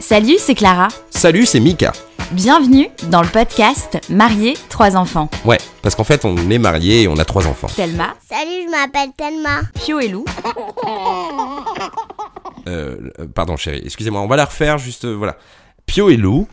Salut, c'est Clara. Salut, c'est Mika. Bienvenue dans le podcast Marié, trois enfants. Ouais, parce qu'en fait, on est mariés et on a trois enfants. Thelma, Salut, je m'appelle Thelma. Pio et Lou. Euh, euh, pardon, chérie, excusez-moi, on va la refaire juste, euh, voilà. Pio et Lou.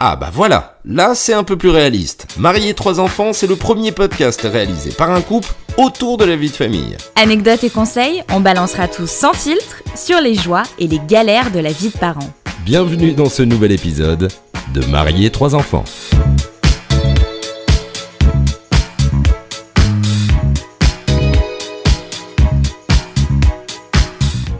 Ah bah voilà, là c'est un peu plus réaliste. Marié trois enfants, c'est le premier podcast réalisé par un couple autour de la vie de famille. Anecdotes et conseils, on balancera tous sans filtre sur les joies et les galères de la vie de parents. Bienvenue dans ce nouvel épisode de Marié trois enfants.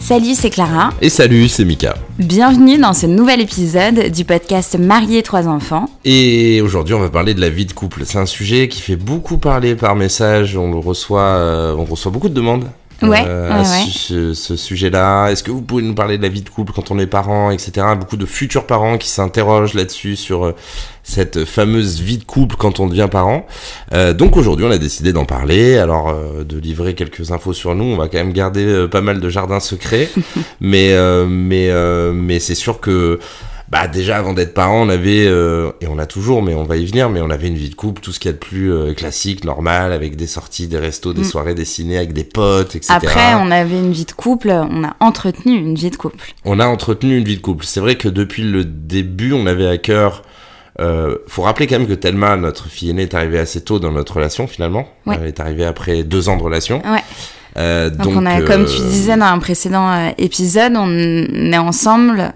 Salut, c'est Clara. Et salut, c'est Mika. Bienvenue dans ce nouvel épisode du podcast Marié, trois enfants. Et aujourd'hui, on va parler de la vie de couple. C'est un sujet qui fait beaucoup parler par message. On le reçoit, euh, on reçoit beaucoup de demandes. Ouais, euh, ouais, ce, ce sujet-là. Est-ce que vous pouvez nous parler de la vie de couple quand on est parent, etc. Beaucoup de futurs parents qui s'interrogent là-dessus sur euh, cette fameuse vie de couple quand on devient parent. Euh, donc aujourd'hui, on a décidé d'en parler. Alors euh, de livrer quelques infos sur nous. On va quand même garder euh, pas mal de jardins secrets, mais euh, mais euh, mais c'est sûr que bah déjà avant d'être parent, on avait euh, et on a toujours, mais on va y venir, mais on avait une vie de couple, tout ce qu'il y a de plus euh, classique, normal, avec des sorties, des restos, des Mm. soirées, des ciné, avec des potes, etc. Après, on avait une vie de couple, on a entretenu une vie de couple. On a entretenu une vie de couple. C'est vrai que depuis le début, on avait à cœur. Euh, faut rappeler quand même que Thelma, notre fille aînée, est arrivée assez tôt dans notre relation finalement. Ouais. Elle est arrivée après deux ans de relation. Ouais. Euh, Donc, on a, euh, comme tu disais dans un précédent euh, épisode, on est ensemble euh,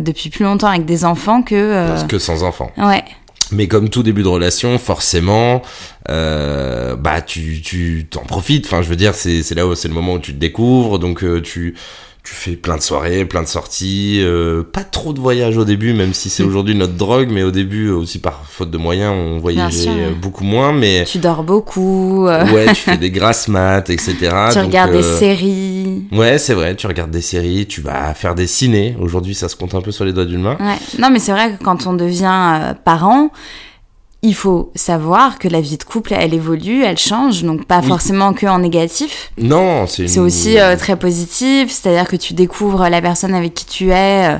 depuis plus longtemps avec des enfants que. euh, que sans enfant. Ouais. Mais comme tout début de relation, forcément, euh, bah tu tu t'en profites. Enfin, je veux dire, c'est c'est là où c'est le moment où tu te découvres, donc euh, tu tu fais plein de soirées, plein de sorties, euh, pas trop de voyages au début, même si c'est Mm. aujourd'hui notre drogue, mais au début aussi par faute de moyens, on voyageait euh, beaucoup moins. Mais Tu dors beaucoup, euh, ouais, tu fais des grasses maths, etc. tu donc, regardes des euh, séries. Ouais, c'est vrai, tu regardes des séries, tu vas faire des ciné. Aujourd'hui, ça se compte un peu sur les doigts d'une main. Ouais. Non, mais c'est vrai que quand on devient euh, parent, il faut savoir que la vie de couple, elle évolue, elle change, donc pas Oui. forcément que en négatif. Non, c'est C'est une- aussi euh, très positif, c'est-à-dire que tu découvres la personne avec qui tu es euh,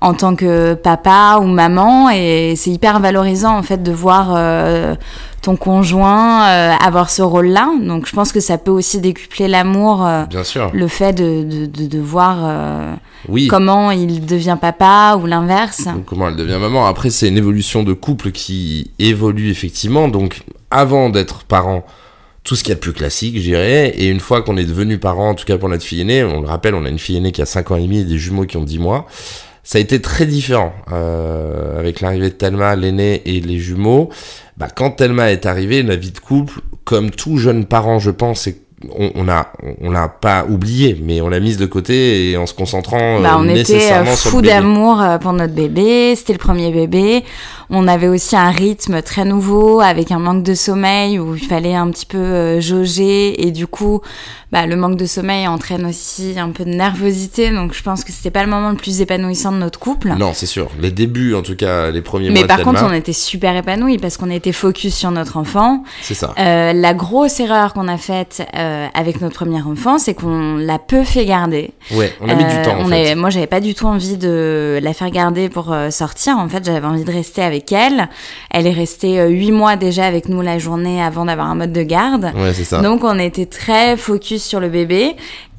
en tant que papa ou maman, et c'est hyper valorisant en fait de voir euh, ton conjoint euh, avoir ce rôle-là. Donc je pense que ça peut aussi décupler l'amour, euh, Bien sûr. le fait de, de, de, de voir euh, Oui. comment il devient papa ou l'inverse. Comment elle devient maman. Après, c'est une évolution de couple qui évolue effectivement. Donc, avant d'être parent, tout ce qu'il y a de plus classique, je dirais. Et une fois qu'on est devenu parent, en tout cas pour notre fille aînée, on le rappelle, on a une fille aînée qui a 5 ans et demi et des jumeaux qui ont 10 mois. Ça a été très différent euh, avec l'arrivée de Thelma, l'aînée et les jumeaux. Bah, quand Thelma est arrivée, la vie de couple, comme tout jeune parent, je pense, on, on a on l'a pas oublié, mais on l'a mise de côté et en se concentrant Bah, euh, on était euh, nécessairement bébé. d'amour euh, pour notre bébé, c'était le premier bébé. On avait aussi un rythme très nouveau avec un manque de sommeil où il fallait un petit peu euh, jauger et du coup, bah, le manque de sommeil entraîne aussi un peu de nervosité. Donc je pense que c'était pas le moment le plus épanouissant de notre couple. Non, c'est sûr. Les débuts, en tout cas, les premiers Mais mois par de contre, on était super épanouis parce qu'on était focus sur notre enfant. c'est ça. Euh, la grosse erreur qu'on a faite euh, avec notre premier enfant, c'est qu'on l'a peu fait garder. Ouais, on a mis du temps, en on fait. avait- moi, j'avais pas du tout envie de la faire garder pour sortir. En fait, j'avais envie de rester avec elle. Elle est restée euh, huit mois déjà avec nous la journée avant d'avoir un mode de garde. Ouais, c'est ça. Donc, on était très focus sur le bébé.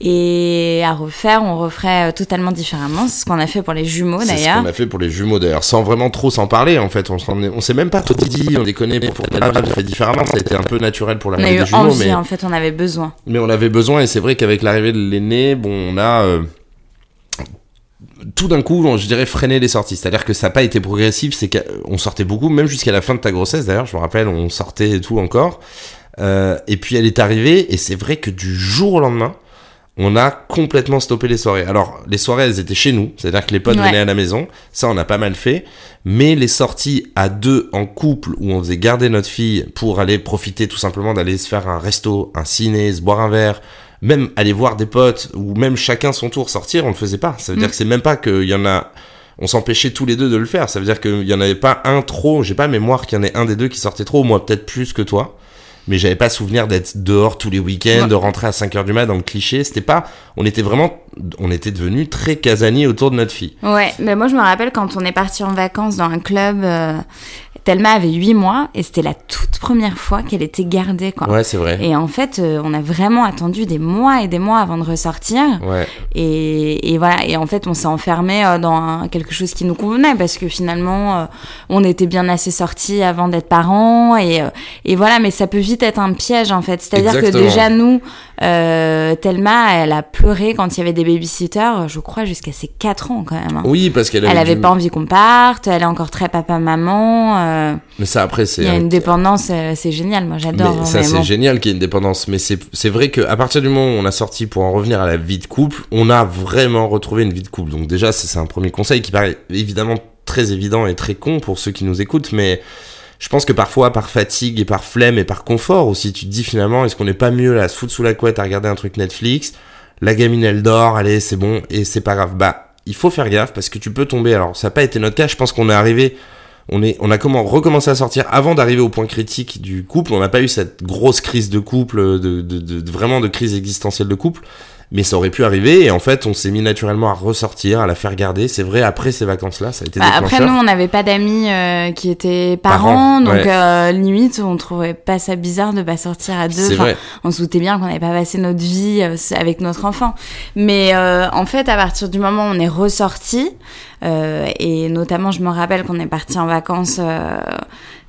Et à refaire, on referait euh, totalement différemment. C'est ce qu'on a fait pour les jumeaux, c'est ce d'ailleurs. qu'on a fait pour les jumeaux, d'ailleurs. Sans vraiment trop s'en parler, en fait. On, on s'est même pas trop dit, on les connaît pour Thelma, on a fait différemment. Ça a été un peu naturel pour On l'arrivée des jumeaux, envie, mais, en fait, on avait besoin. mais on avait besoin. Et c'est vrai qu'avec l'arrivée de l'aîné, bon, on a... euh, tout d'un coup, je dirais freiner les sorties. C'est-à-dire que ça n'a pas été progressif, c'est qu'on sortait beaucoup, même jusqu'à la fin de ta grossesse d'ailleurs, je me rappelle, on sortait et tout encore. Euh, et puis elle est arrivée, et c'est vrai que du jour au lendemain, on a complètement stoppé les soirées. Alors, les soirées, elles étaient chez nous, c'est-à-dire que les potes Ouais. venaient à la maison, ça on a pas mal fait, mais les sorties à deux en couple, où on faisait garder notre fille pour aller profiter tout simplement d'aller se faire un resto, un ciné, se boire un verre, même aller voir des potes, ou même chacun son tour sortir, on le faisait pas. Ça veut Mm. dire que c'est même pas qu'il y en a... On s'empêchait tous les deux de le faire. Ça veut dire qu'il y en avait pas un trop. J'ai pas mémoire qu'il y en ait un des deux qui sortait trop. Moi, peut-être plus que toi. mais j'avais pas souvenir d'être dehors tous les week-ends, Ouais. de rentrer à 5 heures du mat dans le cliché. C'était pas, on était vraiment, on était devenus très casaniers autour de notre fille. Ouais, mais moi je me rappelle quand on est parti en vacances dans un club, euh, Thelma avait 8 mois et c'était la toute première fois qu'elle était gardée quoi. Ouais, c'est vrai. Et en fait, euh, on a vraiment attendu des mois et des mois avant de ressortir. Ouais. Et, et voilà, et en fait, on s'est enfermé euh, dans un- quelque chose qui nous convenait parce que finalement, euh, on était bien assez sortis avant d'être parents. Et, et voilà, mais ça peut vite être un piège en fait. C'est-à-dire que déjà, nous, euh, Thelma, elle a pleuré quand il y avait des babysitters, je crois, jusqu'à ses 4 ans quand même. hein. Oui, parce qu'elle Elle avait, avait du- pas envie qu'on parte, elle est encore très papa-maman. Euh, Mais ça, après, c'est. Il y a un- une dépendance, euh, c'est génial, moi j'adore. Mais ça, mais c'est bon. génial qu'il y ait une dépendance. Mais c'est c'est vrai qu'à partir du moment où on a sorti pour en revenir à la vie de couple, on a vraiment retrouvé une vie de couple. Donc, déjà, c'est c'est un premier conseil qui paraît évidemment très évident et très con pour ceux qui nous écoutent. Mais je pense que parfois, par fatigue et par flemme et par confort aussi, tu te dis finalement, est-ce qu'on n'est pas mieux là, à se foutre sous la couette à regarder un truc Netflix? La gamine, elle dort, allez, c'est bon, et c'est pas grave. Bah, il faut faire gaffe parce que tu peux tomber. Alors, ça n'a pas été notre cas. Je pense qu'on est arrivé on est, on a comment recommencé à sortir avant d'arriver au point critique du couple. On n'a pas eu cette grosse crise de couple, de, vraiment de crise existentielle de couple. Mais ça aurait pu arriver et en fait, on s'est mis naturellement à ressortir, à la faire garder. C'est vrai, après ces vacances-là, ça a été Bah, après, nous, on n'avait pas d'amis euh, qui étaient Parents, parents, donc ouais. euh, limite, on trouvait pas ça bizarre de pas sortir à deux. C'est Enfin, vrai. on se doutait bien qu'on n'avait pas passé notre vie euh, avec notre enfant. Mais euh, en fait, à partir du moment où on est ressorti, euh, et notamment, je me rappelle qu'on est parti en vacances euh,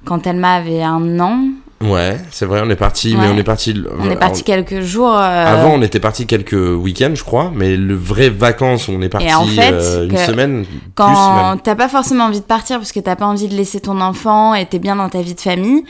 quand Thelma avait un an. Ouais, c'est vrai, on est parti, mais on est parti. On est parti quelques jours. euh, Avant, on était parti quelques week-ends, je crois, mais le vrai vacances, on est parti en fait, euh, une semaine, quand t'as pas forcément envie de partir parce que t'as pas envie de laisser ton enfant et t'es bien dans ta vie de famille,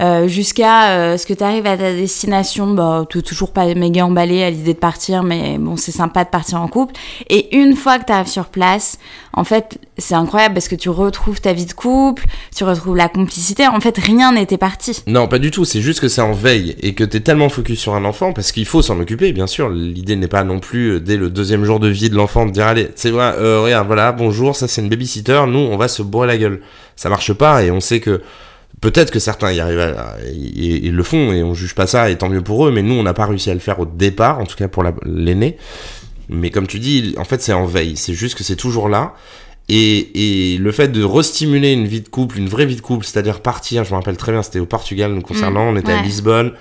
euh, jusqu'à euh, ce que t'arrives à ta destination, bah t'es toujours pas méga emballé à l'idée de partir, mais bon c'est sympa de partir en couple. Et une fois que t'arrives sur place, en fait c'est incroyable parce que tu retrouves ta vie de couple, tu retrouves la complicité. En fait rien n'était parti. Non, pas du tout. C'est juste que c'est en veille et que t'es tellement focus sur un enfant parce qu'il faut s'en occuper, bien sûr. L'idée n'est pas non plus euh, dès le deuxième jour de vie de l'enfant de dire allez, c'est vrai, euh, regarde, voilà, bonjour, ça c'est une babysitter. Nous, on va se bourrer la gueule. Ça marche pas et on sait que peut-être que certains y arrivent à- et, et le font et on juge pas ça et tant mieux pour eux. Mais nous, on n'a pas réussi à le faire au départ, en tout cas pour la- l'aîné. Mais comme tu dis, en fait, c'est en veille. C'est juste que c'est toujours là. Et, et le fait de restimuler une vie de couple, une vraie vie de couple, c'est-à-dire partir, je me rappelle très bien, c'était au Portugal nous concernant, on était à. Lisbonne, on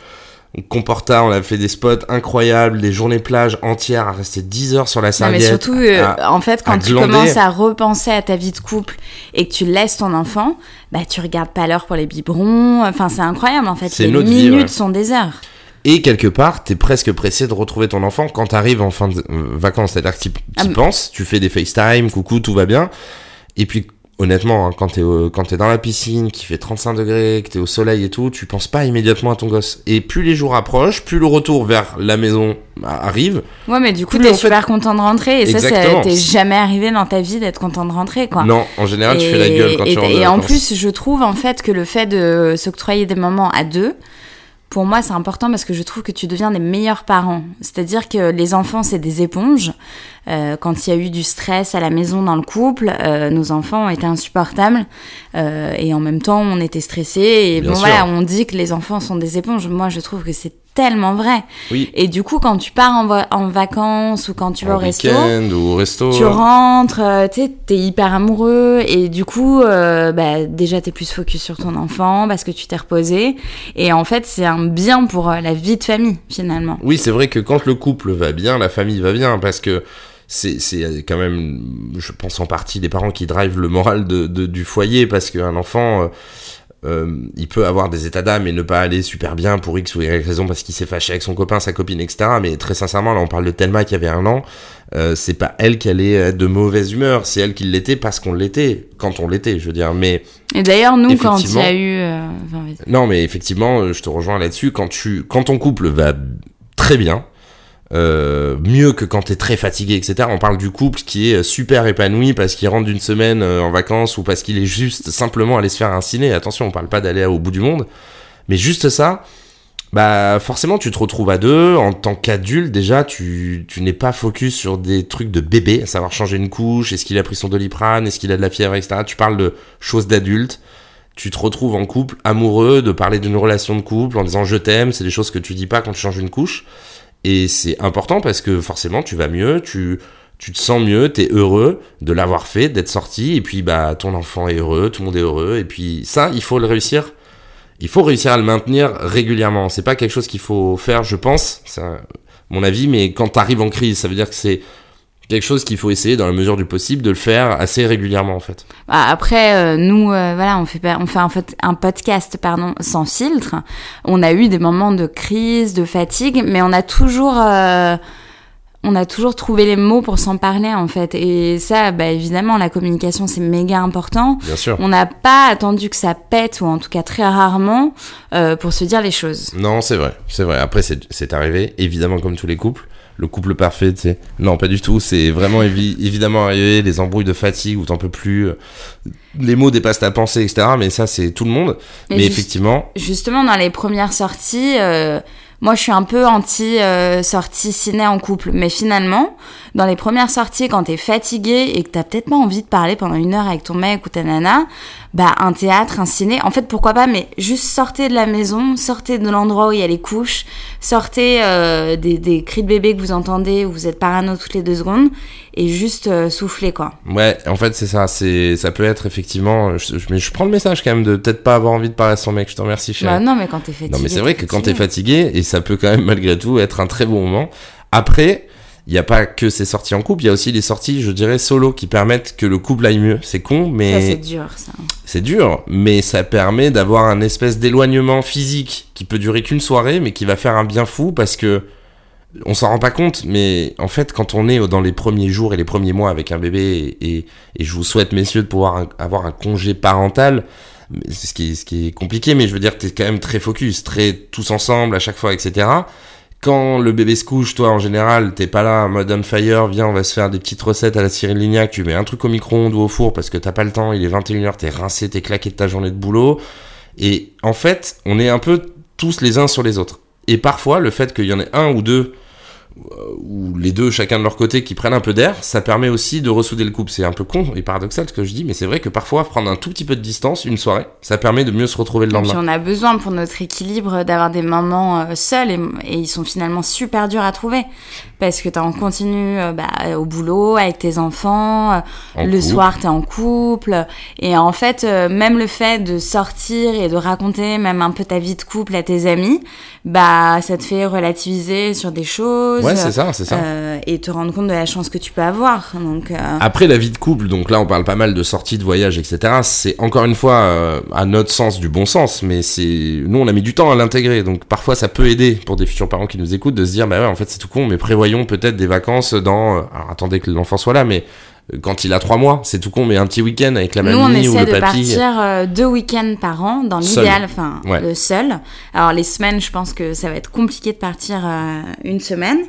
comporta, on a fait des spots incroyables, des journées plage entières à rester 10 heures sur la Non, mais serviette. surtout, euh, à- en fait, quand tu glander. commences à repenser à ta vie de couple et que tu laisses ton enfant, bah tu regardes pas l'heure pour les biberons. Enfin, c'est incroyable en fait. Les vie, minutes ouais. sont des heures. Et quelque part, t'es presque pressé de retrouver ton enfant quand t'arrives en fin de euh, vacances. C'est-à-dire que t'y Ah, penses, tu fais des FaceTime, coucou, tout va bien. Et puis, honnêtement, hein, quand t'es quand t'es dans la piscine, qui fait 35 degrés, que t'es au soleil et tout, tu penses pas immédiatement à ton gosse. Et plus les jours approchent, plus le retour vers la maison bah, arrive. Ouais, mais du coup, t'es en fait- super content de rentrer. Et ça, Exactement. ça t'es jamais arrivé dans ta vie d'être content de rentrer, quoi. Non, en général, tu fais la gueule quand et, tu rentres et en plus, je trouve en fait que le fait de s'octroyer des moments à deux, pour moi, c'est important parce que je trouve que tu deviens des meilleurs parents. C'est-à-dire que les enfants, c'est des éponges. Euh, quand il y a eu du stress à la maison dans le couple, euh, nos enfants été insupportables euh, et en même temps, on était stressés. Et Bien bon, sûr. voilà, on dit que les enfants sont des éponges. Moi, je trouve que c'est tellement vrai. Oui. Et du coup, quand tu pars en, va- en vacances ou quand tu vas au resto, ou au resto. tu rentres, euh, tu t'es hyper amoureux et du coup, euh, bah, déjà t'es plus focus sur ton enfant parce que tu t'es reposé et en fait c'est un bien pour euh, la vie de famille finalement. Oui, c'est vrai que quand le couple va bien, la famille va bien, parce que c'est c'est quand même, je pense en partie, des parents qui drivent le moral de, de- du foyer, parce qu'un enfant, euh, il peut avoir des états d'âme et ne pas aller super bien pour X ou Y raison, parce qu'il s'est fâché avec son copain, sa copine, etc. Mais très sincèrement, là on parle de Thelma qui avait un an, euh, c'est pas elle qui allait être de mauvaise humeur, c'est elle qui l'était parce qu'on l'était, quand on l'était, je veux dire. Mais Et d'ailleurs nous quand il y a eu, euh, enfin, non, mais effectivement, je te rejoins là-dessus. Quand tu, quand ton couple va très bien, euh, mieux que quand t'es très fatigué, etc. On parle du couple qui est super épanoui parce qu'il rentre d'une semaine euh, en vacances ou parce qu'il est juste simplement allé se faire un ciné. Attention, on parle pas d'aller au bout du monde, mais juste ça. Bah forcément tu te retrouves à deux en tant qu'adulte déjà tu, tu n'es pas focus sur des trucs de bébé à savoir changer une couche est-ce qu'il a pris son doliprane est-ce qu'il a de la fièvre etc tu parles de choses d'adultes tu te retrouves en couple amoureux, de parler d'une relation de couple en disant je t'aime, c'est des choses que tu dis pas quand tu changes une couche. Et c'est important parce que forcément tu vas mieux, tu, tu te sens mieux, t'es heureux de l'avoir fait, d'être sorti, et puis bah ton enfant est heureux, tout le monde est heureux, et puis ça, il faut le réussir. Il faut réussir à le maintenir régulièrement. C'est pas quelque chose qu'il faut faire, je pense, c'est mon avis, mais quand t'arrives en crise, ça veut dire que c'est quelque chose qu'il faut essayer dans la mesure du possible de le faire assez régulièrement en fait. Bah, après euh, nous euh, voilà on fait on fait un, podcast pardon sans filtre. On a eu des moments de crise, de fatigue, mais on a toujours euh, on a toujours trouvé les mots pour s'en parler en fait. Et ça, bah, évidemment, la communication c'est méga important. Bien sûr. On n'a pas attendu que ça pète ou en tout cas très rarement euh, pour se dire les choses. Non, c'est vrai, c'est vrai. Après, c'est arrivé, évidemment, comme tous les couples le couple parfait, tu sais. Non, pas du tout. C'est vraiment évidemment arrivé, les embrouilles de fatigue où t'en peux plus. Euh, les mots dépassent ta pensée, etc. Mais ça, c'est tout le monde. Mais, effectivement. Justement, dans les premières sorties, euh, moi, je suis un peu anti euh, sortie ciné en couple, mais finalement, dans les premières sorties, quand t'es fatigué et que t'as peut-être pas envie de parler pendant une heure avec ton mec ou ta nana, bah un théâtre, un ciné, en fait pourquoi pas, mais juste sortez de la maison, sortez de l'endroit où il y a les couches, sortez euh, des, des, cris de bébé que vous entendez où vous êtes parano toutes les deux secondes et juste euh, souffler quoi. Ouais, en fait c'est ça, c'est ça peut être effectivement, je, mais je prends le message quand même de peut-être pas avoir envie de parler à son mec, je te remercie cher. Bah non mais quand t'es fatigué. Non mais c'est vrai que quand t'es fatigué et ça peut quand même malgré tout être un très bon moment. Après, il n'y a pas que ces sorties en couple, il y a aussi les sorties, je dirais, solo qui permettent que le couple aille mieux. C'est con, mais. c'est dur, ça. C'est dur, mais ça permet d'avoir un espèce d'éloignement physique qui peut durer qu'une soirée, mais qui va faire un bien fou parce que. On s'en rend pas compte, mais en fait, quand on est dans les premiers jours et les premiers mois avec un bébé, et, et je vous souhaite, messieurs, de pouvoir avoir un congé parental, ce qui, ce qui est compliqué, mais je veux dire, t'es quand même très focus, très tous ensemble à chaque fois, etc quand le bébé se couche, toi en général, t'es pas là on fire, viens, on va se faire des petites recettes à la Cyril Lignac, tu mets un truc au micro-ondes ou au four parce que t'as pas le temps, il est 21h, t'es rincé, t'es claqué de ta journée de boulot. Et en fait, on est un peu tous les uns sur les autres. Et parfois, le fait qu'il y en ait un ou deux ou les deux chacun de leur côté qui prennent un peu d'air, ça permet aussi de ressouder le couple. C'est un peu con et paradoxal ce que je dis, mais c'est vrai que parfois prendre un tout petit peu de distance, une soirée, ça permet de mieux se retrouver le lendemain. On a besoin pour notre équilibre d'avoir des moments euh, seuls et, et, ils sont finalement super durs à trouver parce que t'es en continu euh, bah, au boulot avec tes enfants, euh, le soir t'es en couple et en fait même le fait de sortir et de raconter même un peu ta vie de couple à tes amis, bah ça te fait relativiser sur des choses. Ouais, c'est ça, c'est ça. Euh, et te rendre compte de la chance que tu peux avoir. Donc, euh... Après la vie de couple, donc là on parle pas mal de sorties, de voyages, etc. C'est encore une fois euh, à notre sens du bon sens, mais c'est nous on a mis du temps à l'intégrer. Donc parfois ça peut aider pour des futurs parents qui nous écoutent de se dire bah ouais en fait c'est tout con, mais prévoyons peut-être des vacances dans. Euh, alors attendez que l'enfant soit là, mais quand il a trois mois, c'est tout con, mais un petit week-end avec la mamie ou le papy. Nous, on essaie de partir euh, deux week-ends par an, dans l'idéal, enfin, le seul. Alors, les semaines, je pense que ça va être compliqué de partir euh, une semaine.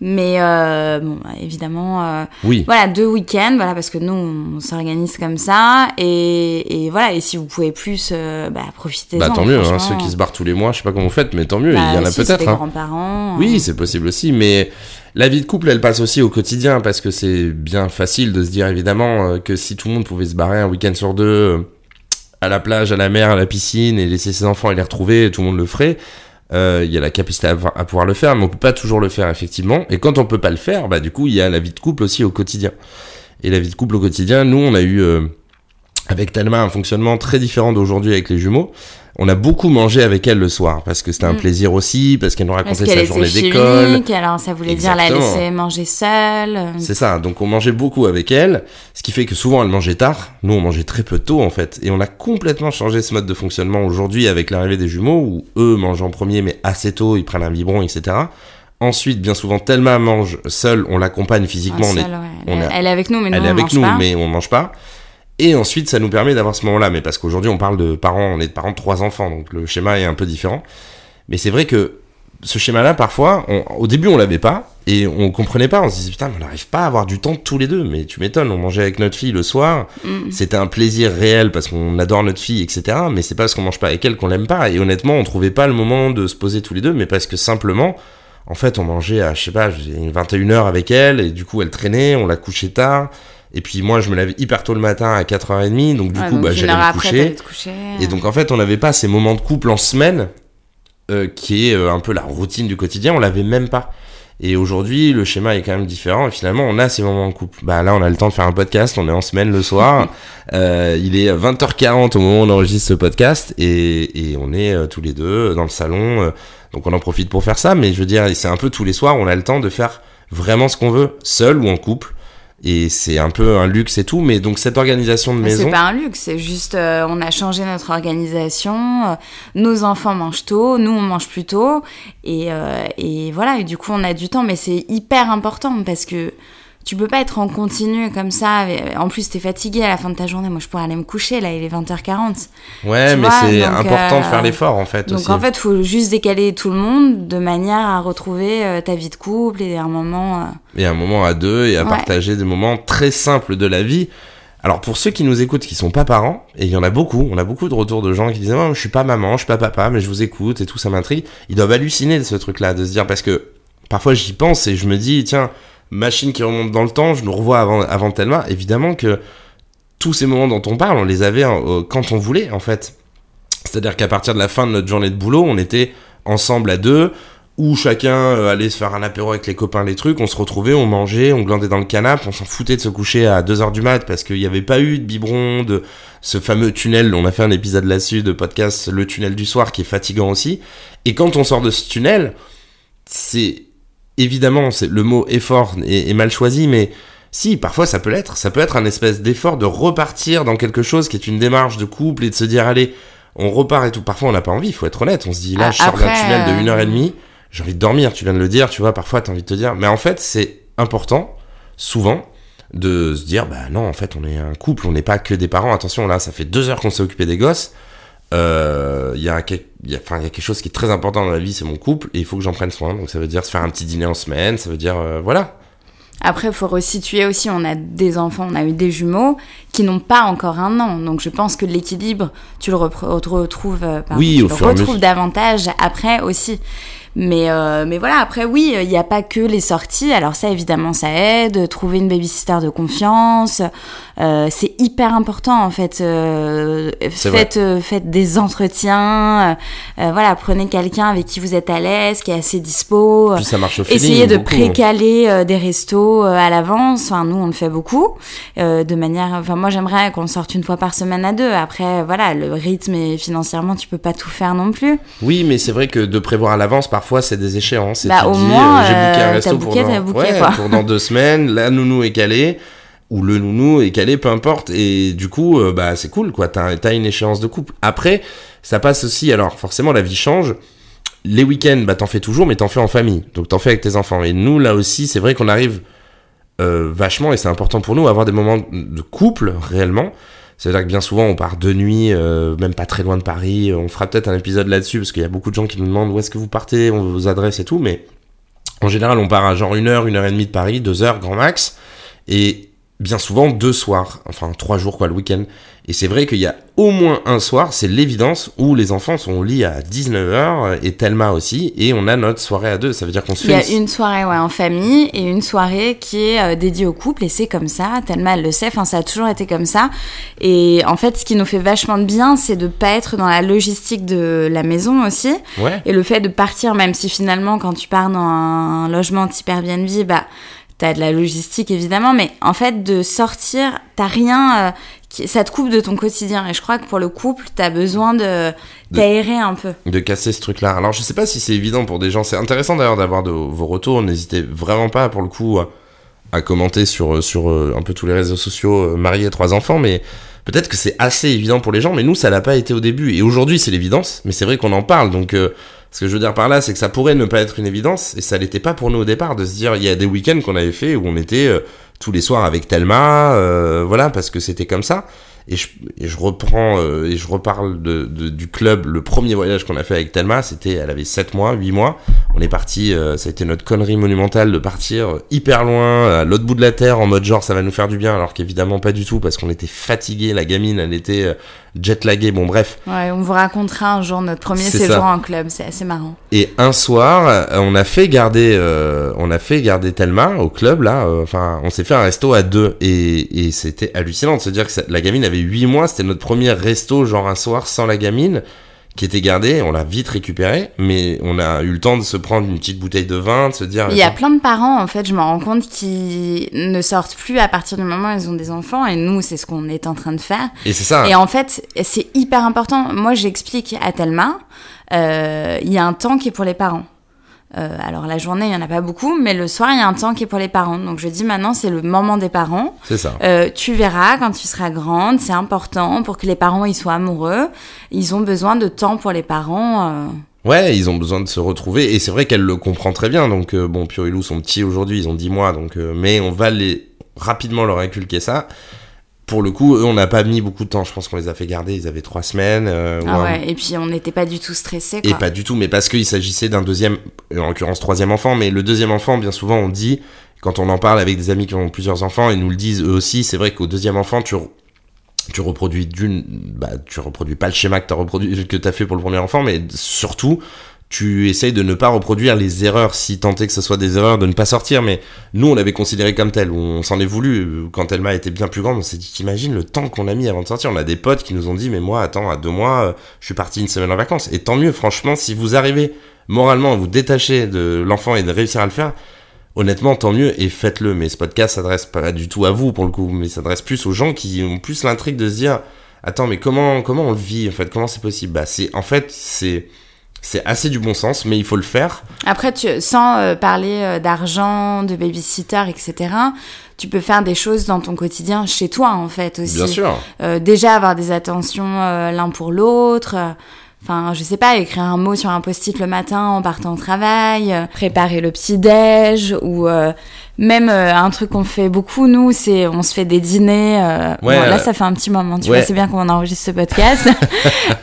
Mais euh, bon, bah, évidemment, euh, oui. voilà, deux week-ends, voilà, parce que nous, on, s'organise comme ça. Et, et, voilà, et si vous pouvez plus, euh, bah, profitez-en. Bah, tant mieux, hein, ceux qui se barrent tous les mois, je sais pas comment vous faites, mais tant mieux, il y en bah, a peut-être. Hein. grands-parents. Oui, hein. c'est possible aussi, mais la vie de couple, elle passe aussi au quotidien, parce que c'est bien facile de se dire, évidemment, euh, que si tout le monde pouvait se barrer un week-end sur deux euh, à la plage, à la mer, à la piscine, et laisser ses enfants et les retrouver, tout le monde le ferait. Euh, il y a la capacité à, pouvoir le faire, mais on peut pas toujours le faire effectivement. Et quand on peut pas le faire, bah du coup il y a la vie de couple aussi au quotidien. Et la vie de couple au quotidien, nous on a eu avec Talma un fonctionnement très différent d'aujourd'hui avec les jumeaux on a beaucoup mangé avec elle le soir parce que c'était un mm. plaisir aussi, parce qu'elle nous racontait sa journée d'école. Alors ça voulait dire la laisser manger seule. C'est ça. Donc on mangeait beaucoup avec elle, ce qui fait que souvent elle mangeait tard. Nous on mangeait très peu tôt en fait, et on a complètement changé ce mode de fonctionnement aujourd'hui avec l'arrivée des jumeaux où eux mangent en premier mais assez tôt, ils prennent un biberon, etc. Ensuite, bien souvent, Thelma mange seule, on l'accompagne physiquement. on, est, elle, est, avec nous, mais elle nous, est on avec mange nous, pas. mais on mange pas. Et ensuite, ça nous permet d'avoir ce moment-là. Mais parce qu'aujourd'hui, on parle de parents, on est de parents de trois enfants, donc le schéma est un peu différent. Mais c'est vrai que ce schéma-là, parfois, au début, on l'avait pas et on comprenait pas. On se disait putain, mais on n'arrive pas à avoir du temps tous les deux. Mais tu m'étonnes, on mangeait avec notre fille le soir. Mm. C'était un plaisir réel parce qu'on adore notre fille, etc. Mais c'est pas parce qu'on mange pas avec elle qu'on l'aime pas. Et honnêtement, on trouvait pas le moment de se poser tous les deux, mais parce que simplement, en fait, on mangeait à, je sais pas, une 21 heures avec elle, et du coup, elle traînait, on la couchait tard. Et puis moi, je me lève hyper tôt le matin à 4h30, donc du coup, bah, j'allais me coucher. coucher. Et donc en fait, on n'avait pas ces moments de couple en semaine, euh, qui est euh, un peu la routine du quotidien, on l'avait même pas. Et aujourd'hui, le schéma est quand même différent. Et finalement, on a ces moments en couple. Bah là, on a le temps de faire un podcast. On est en semaine le soir. euh, il est 20h40 au moment où on enregistre ce podcast. Et, et on est euh, tous les deux dans le salon. Euh, donc on en profite pour faire ça. Mais je veux dire, c'est un peu tous les soirs, on a le temps de faire vraiment ce qu'on veut, seul ou en couple et c'est un peu un luxe et tout mais donc cette organisation de maison c'est pas un luxe c'est juste euh, on a changé notre organisation euh, nos enfants mangent tôt nous on mange plus tôt et, euh, et voilà et du coup on a du temps mais c'est hyper important parce que tu peux pas être en continu comme ça. En plus, t'es fatigué à la fin de ta journée. Moi, je pourrais aller me coucher, là, il est 20h40. Ouais, mais c'est important de faire l'effort, en fait. Donc, en fait, faut juste décaler tout le monde de manière à retrouver ta vie de couple et un moment. Et un moment à deux et à partager des moments très simples de la vie. Alors pour ceux qui nous écoutent qui sont pas parents, et il y en a beaucoup, on a beaucoup de retours de gens qui disent oh, je suis pas maman, je suis pas papa, mais je vous écoute et tout ça m'intrigue. Ils doivent halluciner de ce truc-là, de se dire parce que parfois j'y pense et je me dis tiens machine qui remonte dans le temps, je nous revois avant, avant Thelma, évidemment que tous ces moments dont on parle, on les avait euh, quand on voulait, en fait. C'est-à-dire qu'à partir de la fin de notre journée de boulot, on était ensemble à deux, où chacun euh, allait se faire un apéro avec les copains, les trucs, on se retrouvait, on mangeait, on glandait dans le canapé, on s'en foutait de se coucher à 2h du mat parce qu'il n'y avait pas eu de biberon, de ce fameux tunnel, on a fait un épisode là-dessus de podcast, le tunnel du soir, qui est fatigant aussi. Et quand on sort de ce tunnel, c'est évidemment, c'est le mot effort est, mal choisi, mais si, parfois ça peut l'être. Ça peut être un espèce d'effort de repartir dans quelque chose qui est une démarche de couple et de se dire, allez, on repart et tout. Parfois on n'a pas envie, il faut être honnête. On se dit, là, je sors d'un tunnel de une heure et demie, j'ai envie de dormir, tu viens de le dire, tu vois, parfois tu as envie de te dire. Mais en fait, c'est important, souvent, de se dire, bah non, en fait, on est un couple, on n'est pas que des parents. Attention, là, ça fait deux heures qu'on s'est occupé des gosses euh, il y, a, y, a, y a quelque chose qui est très important dans la vie, c'est mon couple, et il faut que j'en prenne soin. Donc ça veut dire se faire un petit dîner en semaine, ça veut dire, euh, voilà. Après, il faut resituer aussi, on a des enfants, on a eu des jumeaux qui n'ont pas encore un an. Donc je pense que l'équilibre, tu le retrouves, euh, oui, tu le retrouves davantage après aussi. Mais, euh, mais voilà, après, oui, il n'y a pas que les sorties. Alors ça, évidemment, ça aide. Trouver une babysitter de confiance, euh, c'est hyper important, en fait. Euh, faites, faites des entretiens. Voilà, prenez quelqu'un avec qui vous êtes à l'aise, qui est assez dispo. Puis ça marche au Essayez de précaler des restos à l'avance. Enfin, nous, on le fait beaucoup. de manière... Enfin, moi, j'aimerais qu'on sorte une fois par semaine à deux. Après, voilà, le rythme et financièrement, tu peux pas tout faire non plus. Oui, mais c'est vrai que de prévoir à l'avance, parfois, parfois c'est des échéances. bah, au moins, euh, j'ai booké un euh, resto pour, dans, pour dans deux semaines, la nounou est calée, ou le nounou est calé, peu importe. Et du coup, euh, bah c'est cool, quoi. T'as as une échéance de couple. Après, ça passe aussi. Alors forcément, la vie change. Les week-ends, bah t'en fais toujours, mais t'en fais en famille. Donc t'en fais avec tes enfants. Et nous, là aussi, c'est vrai qu'on arrive vachement, et c'est important pour nous, à avoir des moments de couple réellement. C'est-à-dire que bien souvent, on part de nuit, euh, même pas très loin de Paris. On fera peut-être un épisode là-dessus, parce qu'il y a beaucoup de gens qui nous demandent où est-ce que vous partez, on vous adresse et tout. Mais en général, on part à genre une heure, une heure et demie de Paris, deux heures grand max. Et bien souvent, deux soirs, enfin trois jours, quoi, le week-end. Et c'est vrai qu'il y a au moins un soir, c'est l'évidence, où les enfants sont au lit à 19h, et Thelma aussi, et on a notre soirée à deux. Ça veut dire qu'on se fait... Il y a une soirée ouais, en famille, et une soirée qui est euh, dédiée au couple, et c'est comme ça. Thelma, elle le sait, enfin, ça a toujours été comme ça. Et en fait, ce qui nous fait vachement de bien, c'est de pas être dans la logistique de la maison aussi. Ouais. Et le fait de partir, même si finalement, quand tu pars dans un logement type Airbnb, bah t'as de la logistique évidemment, mais en fait de sortir, t'as rien, euh, ça te coupe de ton quotidien. Et je crois que pour le couple, t'as besoin de t'aérer un peu. De casser ce truc-là. Alors je sais pas si c'est évident pour des gens. C'est intéressant d'ailleurs d'avoir vos retours. N'hésitez vraiment pas pour le coup à, commenter sur sur euh, un peu tous les réseaux sociaux, euh, mariés, trois enfants, mais peut-être que c'est assez évident pour les gens. Mais nous, ça l'a pas été au début. Et aujourd'hui, c'est l'évidence. Mais c'est vrai qu'on en parle, donc. Ce que je veux dire par là, c'est que ça pourrait ne pas être une évidence, et ça l'était pas pour nous au départ, de se dire, il y a des week-ends qu'on avait fait où on était euh, tous les soirs avec Thelma, euh, voilà, parce que c'était comme ça. Et je, et je reprends euh, et je reparle de, de- du club. Le premier voyage qu'on a fait avec Thelma, c'était, elle avait 7 mois, 8 mois. On est parti, euh, ça a été notre connerie monumentale de partir hyper loin, à l'autre bout de la terre, en mode genre ça va nous faire du bien, alors qu'évidemment pas du tout, parce qu'on était fatigué. La gamine, elle était euh, jet laguée. Bon, bref. Ouais, on vous racontera un jour notre premier séjour ça. en club, c'est assez marrant. Et un soir, euh, on a fait garder, euh, on a fait garder Thelma au club là. euh, Enfin, on s'est fait un resto à deux et, et c'était hallucinant de se dire que ça- la gamine avait 8 mois. C'était notre premier resto genre un soir sans la gamine qui était gardée. On l'a vite récupérée, mais on a eu le temps de se prendre une petite bouteille de vin, de se dire. Il y a plein de parents, en fait, je me rends compte, qui ne sortent plus à partir du moment où ils ont des enfants, et nous, c'est ce qu'on est en train de faire. Et c'est ça. Et en fait, c'est hyper important. Moi, j'explique à Thelma, euh, il y a un temps qui est pour les parents. Euh, alors la journée, il y en a pas beaucoup, mais le soir, il y a un temps qui est pour les parents. Donc je dis maintenant, c'est le moment des parents. C'est ça. Euh, tu verras quand tu seras grande, c'est important pour que les parents ils soient amoureux. Ils ont besoin de temps pour les parents. euh. Ouais, ils ont besoin de se retrouver et c'est vrai qu'elle le comprend très bien. Donc bon, Pio et Lou sont petits aujourd'hui, ils ont 10 mois, donc mais on va les rapidement leur inculquer ça. Pour le coup, eux, on n'a pas mis beaucoup de temps. Je pense qu'on les a fait garder. Ils avaient trois semaines. euh, Ah un- ouais, et puis on n'était pas du tout stressés. Et Quoi. pas du tout, mais parce qu'il s'agissait d'un deuxième, en l'occurrence troisième enfant. Mais le deuxième enfant, bien souvent, on dit quand on en parle avec des amis qui ont plusieurs enfants, ils nous le disent eux aussi. C'est vrai qu'au deuxième enfant, tu tu reproduis d'une, bah, tu reproduis pas le schéma que t'as reproduit, que t'as fait pour le premier enfant, mais surtout, tu essayes de ne pas reproduire les erreurs, si tant que ce soit des erreurs, de ne pas sortir. Mais nous, on l'avait considéré comme tel, on s'en est voulu. Quand Elma était bien plus grande, on s'est dit, t'imagines le temps qu'on a mis avant de sortir. On a des potes qui nous ont dit, mais moi, attends, à deux mois, euh, je suis parti une semaine en vacances. Et tant mieux, franchement, si vous arrivez moralement à vous détacher de l'enfant et de réussir à le faire, honnêtement, tant mieux et faites-le. Mais ce podcast s'adresse pas du tout à vous pour le coup, mais s'adresse plus aux gens qui ont plus l'intrigue de se dire, attends, mais comment comment on le vit en fait Comment c'est possible? Bah, c'est en fait c'est c'est assez du bon sens, mais il faut le faire. Après, tu, sans euh, parler euh, d'argent, de babysitter, etc., tu peux faire des choses dans ton quotidien chez toi, en fait, aussi. Bien sûr. Euh, déjà avoir des attentions l'un pour l'autre. Enfin, je sais pas, écrire un mot sur un post-it le matin en partant au travail, euh, préparer le petit-déj, ou euh, même euh, un truc qu'on fait beaucoup, nous, c'est on se fait des dîners. euh, Ouais, bon, là, ça fait un petit moment, tu ouais. vois, c'est bien qu'on enregistre ce podcast.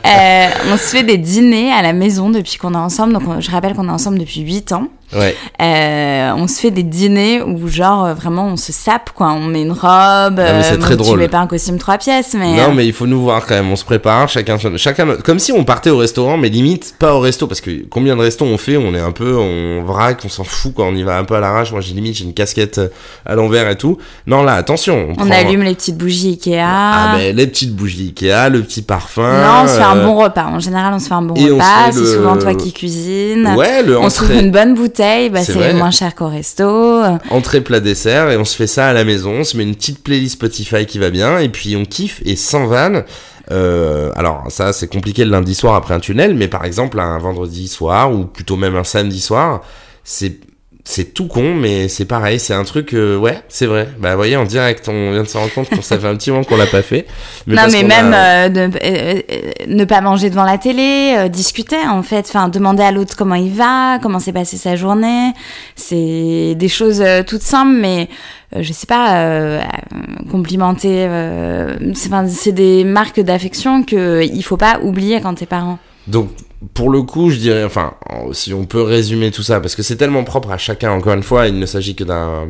Euh, on se fait des dîners à la maison depuis qu'on est ensemble. Donc, on- je rappelle qu'on est ensemble depuis 8 ans. Ouais. Euh, on se fait des dîners où, genre, euh, vraiment, on se sape, quoi. On met une robe. mais c'est euh, très bon, drôle. Tu mets pas un costume trois pièces, mais. Non, euh, mais il faut nous voir quand même. On se prépare, chacun, chacun, comme si on partait au restaurant, mais limite pas au resto, parce que combien de restos on fait, on est un peu, on vraque, on s'en fout quand on y va un peu à l'arrache. Moi, j'ai limite, j'ai une casquette euh, à l'envers et tout. Non, là, attention. On prend- allume les petites bougies Ikea. Ah, ben, les petites bougies Ikea, le petit parfum. non, on se fait un euh, bon repas. En général, on se fait un bon et repas. C'est le- souvent toi qui cuisines. Ouais, le on se trouve une bonne bouteille. Bah, C'est moins cher qu'au resto. entrée, plat, dessert, et on se fait ça à la maison. On se met une petite playlist Spotify qui va bien, et puis on kiffe, et sans vanne. Euh, alors ça c'est compliqué le lundi soir après un tunnel, mais par exemple un vendredi soir ou plutôt même un samedi soir, c'est c'est tout con, mais c'est pareil, c'est un truc, euh, ouais, c'est vrai. Bah, vous voyez, en direct, on vient de se rendre compte que ça fait un petit moment qu'on l'a pas fait. non, parce mais même a- euh, euh, ne pas manger devant la télé, discuter en fait, enfin demander à l'autre comment il va, comment s'est passée sa journée. C'est des choses toutes simples, mais je sais pas, complimenter. c'est des marques d'affection que il faut pas oublier quand t'es parent. Donc, pour le coup, je dirais, enfin, en- si on peut résumer tout ça, parce que c'est tellement propre à chacun, encore une fois, il ne s'agit que d'un,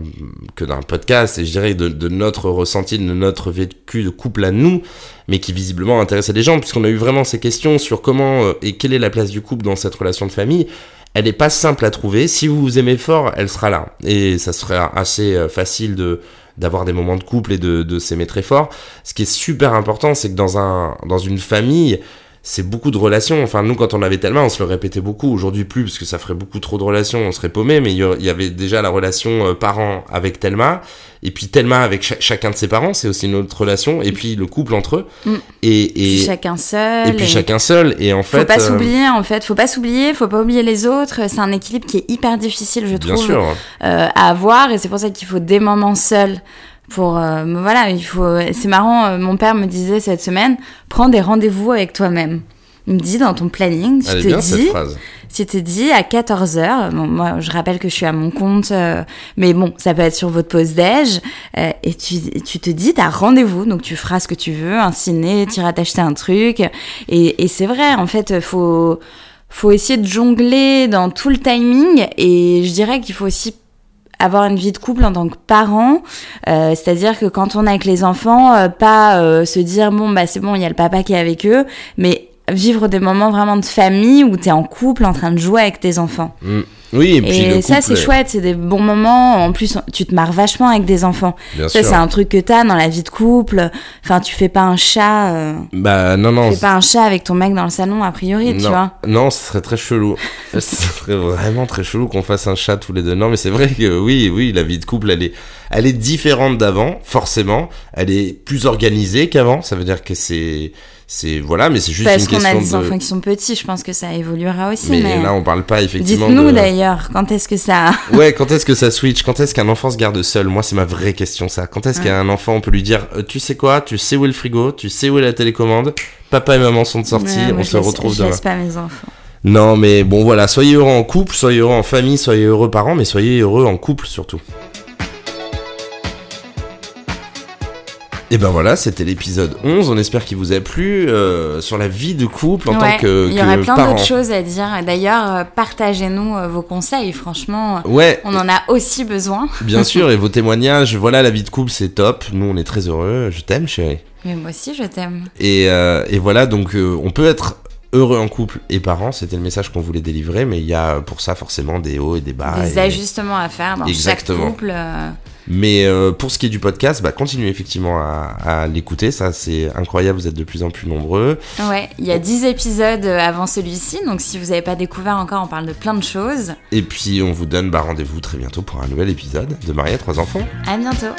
que d'un podcast, et je dirais de, de notre ressenti, de notre vécu de couple à nous, mais qui visiblement intéressait les gens, puisqu'on a eu vraiment ces questions sur comment euh, et quelle est la place du couple dans cette relation de famille. Elle n'est pas simple à trouver. Si vous vous aimez fort, elle sera là. Et ça sera assez euh, facile de, d'avoir des moments de couple et de, de s'aimer très fort. Ce qui est super important, c'est que dans un, dans une famille, c'est beaucoup de relations. Enfin, nous, quand on avait tellement, on se le répétait beaucoup. Aujourd'hui, plus, parce que ça ferait beaucoup trop de relations, on serait paumé. Mais il y avait déjà la relation euh, parent avec Thelma. Et puis Thelma avec cha- chacun de ses parents, c'est aussi une autre relation. Et puis le couple entre eux. Mm. Et, Puis et, chacun seul. et puis chacun seul. Et en Faut fait. pas euh, s'oublier en fait, faut pas s'oublier, faut pas oublier les autres. C'est un équilibre qui est hyper difficile, je Bien trouve, sûr. euh, à avoir et c'est pour ça qu'il faut des moments seuls pour euh, voilà il faut c'est marrant euh, mon père me disait cette semaine prends des rendez-vous avec toi-même. Il me dit dans ton planning tu te dis tu te dis à 14h, bon, moi je rappelle que je suis à mon compte, euh, mais bon, ça peut être sur votre pause déj, euh, et tu, tu te dis, t'as rendez-vous, donc tu feras ce que tu veux, un ciné, tu iras t'acheter un truc, et, et c'est vrai, en fait, faut, faut essayer de jongler dans tout le timing, et je dirais qu'il faut aussi avoir une vie de couple en tant que parent, euh, c'est-à-dire que quand on est avec les enfants, euh, pas euh, se dire bon bah c'est bon, il y a le papa qui est avec eux, mais vivre des moments vraiment de famille où tu es en couple en train de jouer avec tes enfants. Mm. Oui, et puis Et le ça, c'est chouette, c'est des bons moments. En plus, tu te marres vachement avec des enfants. Bien ça, c'est un truc que t'as dans la vie de couple. Enfin, tu fais pas un chat, euh, Bah non, non. tu fais pas un chat avec ton mec dans le salon, a priori, tu vois. non, ce serait très chelou. ce serait vraiment très chelou qu'on fasse un chat tous les deux. Non, mais c'est vrai que oui, oui, la vie de couple, elle est, elle est différente d'avant, forcément. Elle est plus organisée qu'avant. Ça veut dire que c'est, c'est voilà, mais c'est juste Parce une qu'on a question des de. enfants qui sont petits, je pense que ça évoluera aussi. mais, Mais, là, on parle pas effectivement. dites-nous de... d'ailleurs, quand est-ce que ça. Ouais, quand est-ce que ça switch? Quand est-ce qu'un enfant se garde seul? Moi, c'est ma vraie question, ça. Quand est-ce Ouais. qu'un enfant, on peut lui dire, euh, tu sais quoi? Tu sais où est le frigo? Tu sais où est la télécommande? Papa et maman sont de sortie, Ouais, moi, on se retrouve Je demain. laisse pas mes enfants. Non, mais bon, voilà, soyez heureux en couple, soyez heureux en famille, soyez heureux parents, mais soyez heureux en couple surtout. Et ben voilà, c'était l'épisode 11, on espère qu'il vous a plu euh, sur la vie de couple en Ouais, tant que, il y aurait plein d'autres choses à dire. D'ailleurs, euh, partagez-nous euh, vos conseils. Franchement, Ouais, on en a aussi besoin. bien sûr, et vos témoignages, voilà, la vie de couple c'est top, nous on est très heureux, je t'aime chérie. Mais moi aussi, je t'aime. Et, euh, et voilà, donc euh, on peut être heureux en couple et parents, c'était le message qu'on voulait délivrer, mais il y a pour ça forcément des hauts et des bas. Des et- ajustements à faire dans Exactement. chaque couple. euh, Mais euh, pour ce qui est du podcast, bah, continuez effectivement à, à l'écouter, ça c'est incroyable, vous êtes de plus en plus nombreux. Ouais, il y a 10 épisodes euh, avant celui-ci, donc si vous n'avez pas découvert encore, on parle de plein de choses. Et puis on vous donne bah, rendez-vous très bientôt pour un nouvel épisode de Marie à trois enfants. À bientôt.